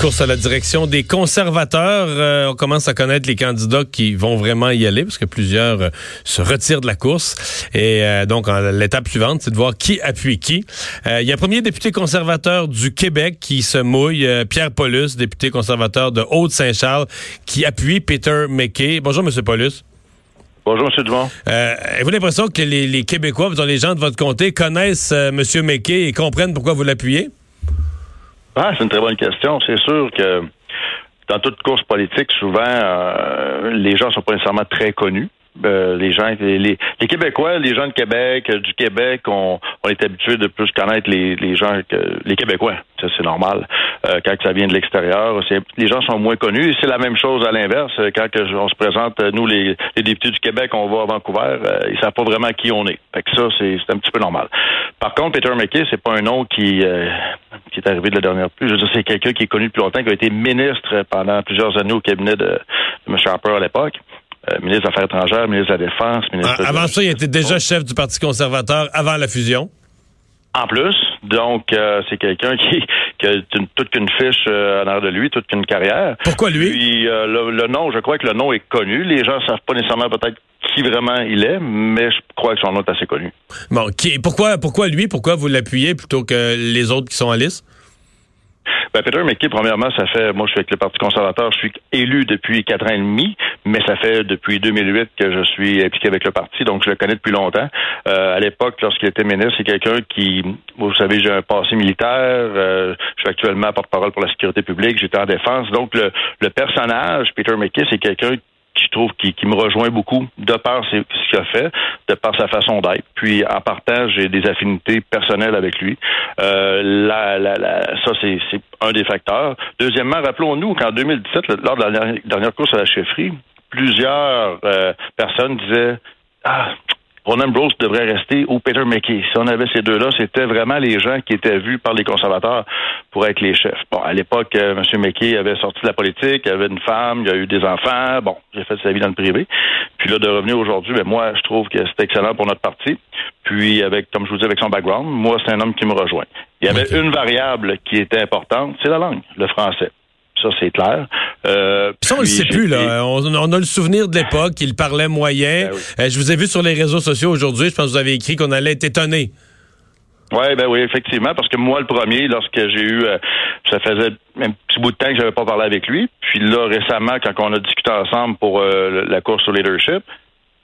Course à la direction des conservateurs. Euh, on commence à connaître les candidats qui vont vraiment y aller parce que plusieurs euh, se retirent de la course. Et euh, donc, l'étape suivante, c'est de voir qui appuie qui. Il y a un premier député conservateur du Québec qui se mouille, Pierre Paulus, député conservateur de Haute-Saint-Charles, qui appuie Peter McKay. Bonjour, Monsieur Paulus. Bonjour, M. Dumont. Avez-vous l'impression que les, les Québécois, les gens de votre comté, connaissent M. McKay et comprennent pourquoi vous l'appuyez? Ah, c'est une très bonne question. C'est sûr que dans toute course politique, souvent, euh, les gens sont pas nécessairement très connus. Euh, les gens, les, Québécois, les gens de Québec, euh, du Québec, on, on est habitués de plus connaître les, les gens que les Québécois. Ça, c'est normal. Euh, quand ça vient de l'extérieur, les gens sont moins connus. C'est la même chose à l'inverse. Quand on se présente, nous, les, députés du Québec, on va à Vancouver, ils savent pas vraiment qui on est. Fait que ça, c'est un petit peu normal. Par contre, Peter McKay, c'est pas un nom qui, qui est arrivé de la dernière plus. Je veux dire, c'est quelqu'un qui est connu depuis longtemps, qui a été ministre pendant plusieurs années au cabinet de, de M. Harper à l'époque. Euh, ministre des Affaires étrangères, ministre de la Défense, ministre ah, Avant ça, il était déjà chef du Parti conservateur avant la fusion. En plus, donc euh, c'est quelqu'un qui, qui, a toute qu'une fiche euh, en arrière de lui, toute qu'une carrière. Pourquoi lui? Puis le, nom, je crois que le nom est connu. Les gens savent pas nécessairement peut-être qui vraiment il est, mais je crois que son nom est assez connu. Bon, qui, pourquoi, pourquoi lui? Pourquoi vous l'appuyez plutôt que les autres qui sont en liste ben, Peter McKay, premièrement, ça fait, moi, je suis avec le Parti conservateur, je suis élu depuis quatre ans et demi, mais ça fait depuis 2008 que je suis impliqué avec le parti, donc je le connais depuis longtemps. Euh, à l'époque, lorsqu'il était ministre, c'est quelqu'un qui, vous savez, j'ai un passé militaire, euh, je suis actuellement porte-parole pour la sécurité publique, j'étais en défense, donc le, le personnage, Peter McKay, c'est quelqu'un trouve qui, me rejoint beaucoup de par ce qu'il a fait, de par sa façon d'être. Puis en partage, j'ai des affinités personnelles avec lui. Euh, ça, c'est un des facteurs. Deuxièmement, rappelons-nous qu'en 2017, lors de la dernière course à la chefferie, plusieurs euh, personnes disaient Ah, Ronan Brose devrait rester ou Peter McKay. Si on avait ces deux-là, c'était vraiment les gens qui étaient vus par les conservateurs pour être les chefs. Bon, à l'époque, euh, M. McKay avait sorti de la politique, il avait une femme, il a eu des enfants. Bon, j'ai fait sa vie dans le privé. Puis là, de revenir aujourd'hui, ben moi, je trouve que c'est excellent pour notre parti. Puis, avec, comme je vous dis, avec son background, moi, c'est un homme qui me rejoint. Il y avait une variable qui était importante, c'est la langue, le français. Ça, c'est clair. Euh, ça, on le sait plus, là. On, a le souvenir de l'époque, il parlait moyen. Ben euh, je vous ai vu sur les réseaux sociaux aujourd'hui, je pense que vous avez écrit qu'on allait être étonné. Oui, ben oui, effectivement, parce que moi, le premier, lorsque j'ai eu, euh, ça faisait un petit bout de temps que j'avais pas parlé avec lui. Puis là, récemment, quand on a discuté ensemble pour euh, la course au leadership,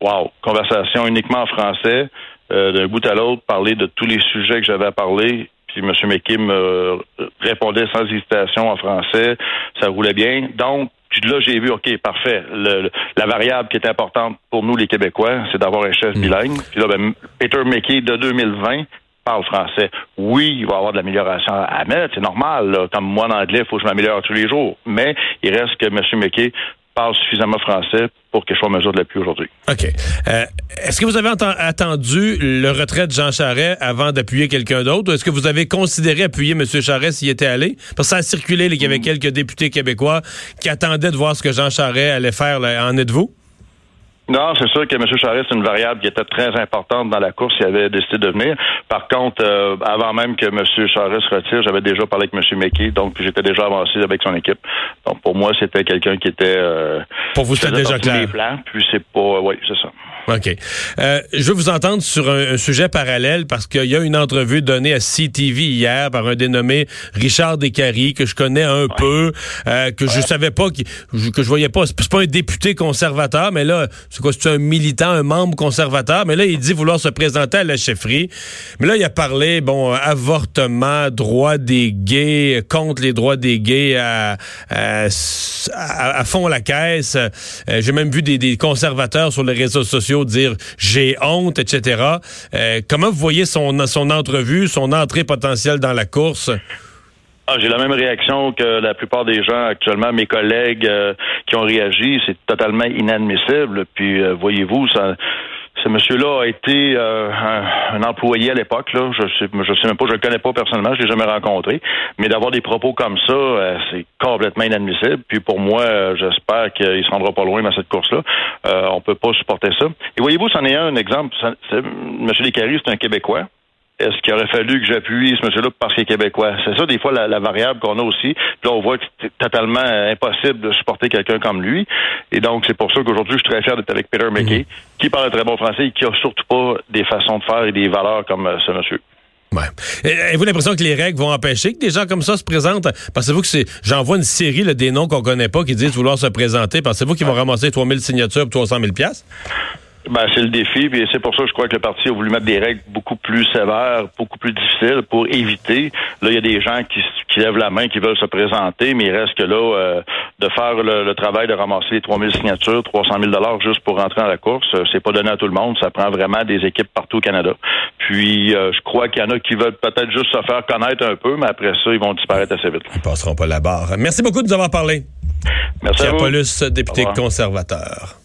wow, conversation uniquement en français, d'un bout à l'autre, parler de tous les sujets que j'avais à parler. Puis M. McKim me répondait sans hésitation en français. Ça roulait bien. Donc, là, j'ai vu, OK, parfait. la variable qui est importante pour nous, les Québécois, c'est d'avoir un chef mm. bilingue. Puis là, ben, Peter McKay de 2020 parle français. Oui, il va y avoir de l'amélioration à mettre, c'est normal. Comme moi, en anglais, il faut que je m'améliore tous les jours. Mais il reste que M. McKay parle suffisamment français pour que je sois en mesure de l'appuyer aujourd'hui. OK. Euh, est-ce que vous avez attendu le retrait de Jean Charest avant d'appuyer quelqu'un d'autre est-ce que vous avez considéré appuyer M. Charest s'il était allé? Parce que ça a circulé qu'il y avait hmm. quelques députés québécois qui attendaient de voir ce que Jean Charest allait faire. En êtes-vous? Non, c'est sûr que M. Charest, c'est une variable qui était très importante dans la course. Il avait décidé de venir. Par contre, euh, avant même que M. Charest se retire, j'avais déjà parlé avec M. McKay, donc j'étais déjà avancé avec son équipe. Donc pour moi, c'était quelqu'un qui était. Euh, pour vous, c'était déjà clair. Les plans, puis c'est pas. Oui, c'est ça. OK. Euh, je veux vous entendre sur un, sujet parallèle parce qu'il y a une entrevue donnée à CTV hier par un dénommé Richard Descaries que je connais un peu, euh, que je savais pas, que, que je voyais pas. C'est pas un député conservateur, mais là, c'est quoi, c'est un militant, un membre conservateur, mais là, il dit vouloir se présenter à la chefferie. Mais là, il a parlé, bon, avortement, droit des gays, contre les droits des gays à, à, fond la caisse. Euh, j'ai même vu des, des conservateurs sur les réseaux sociaux dire j'ai honte, etc. Euh, comment vous voyez son, son entrevue, son entrée potentielle dans la course? Ah, j'ai la même réaction que la plupart des gens actuellement, mes collègues euh, qui ont réagi. C'est totalement inadmissible. Puis, euh, voyez-vous, ça Ce monsieur-là a été euh, un, employé à l'époque. Là, je sais, je sais même pas, je le connais pas personnellement, je l'ai jamais rencontré. Mais d'avoir des propos comme ça, euh, c'est complètement inadmissible. Puis pour moi, euh, j'espère qu'il se rendra pas loin dans cette course-là. on peut pas supporter ça. Et voyez-vous, c'en est un, exemple. Monsieur Descaries, c'est un Québécois est-ce qu'il aurait fallu que j'appuie ce monsieur-là parce qu'il est québécois? C'est ça, des fois, la, variable qu'on a aussi. Puis là, on voit que c'est totalement impossible de supporter quelqu'un comme lui. Et donc, c'est pour ça qu'aujourd'hui, je suis très fier d'être avec Peter McKay, mhm. qui parle très bon français et qui a surtout pas des façons de faire et des valeurs comme euh, ce monsieur. Ouais. Avez-vous l'impression que les règles vont empêcher que des gens comme ça se présentent? Pensez-vous que c'est. J'envoie une série là, des noms qu'on connaît pas qui disent vouloir se présenter. Pensez-vous qu'ils vont ramasser 3000 signatures pour 300 000 ben, c'est le défi, puis c'est pour ça que je crois que le parti a voulu mettre des règles beaucoup plus sévères, beaucoup plus difficiles pour éviter. Là, il y a des gens qui, qui lèvent la main, qui veulent se présenter, mais il reste que là, euh, de faire le, travail de ramasser les 3000 signatures, 300 000 dollars juste pour rentrer dans la course, euh, c'est pas donné à tout le monde. Ça prend vraiment des équipes partout au Canada. Puis, euh, je crois qu'il y en a qui veulent peut-être juste se faire connaître un peu, mais après ça, ils vont disparaître assez vite. Ils passeront pas la barre. Merci beaucoup de nous avoir parlé. Merci à vous. Paulus, député conservateur.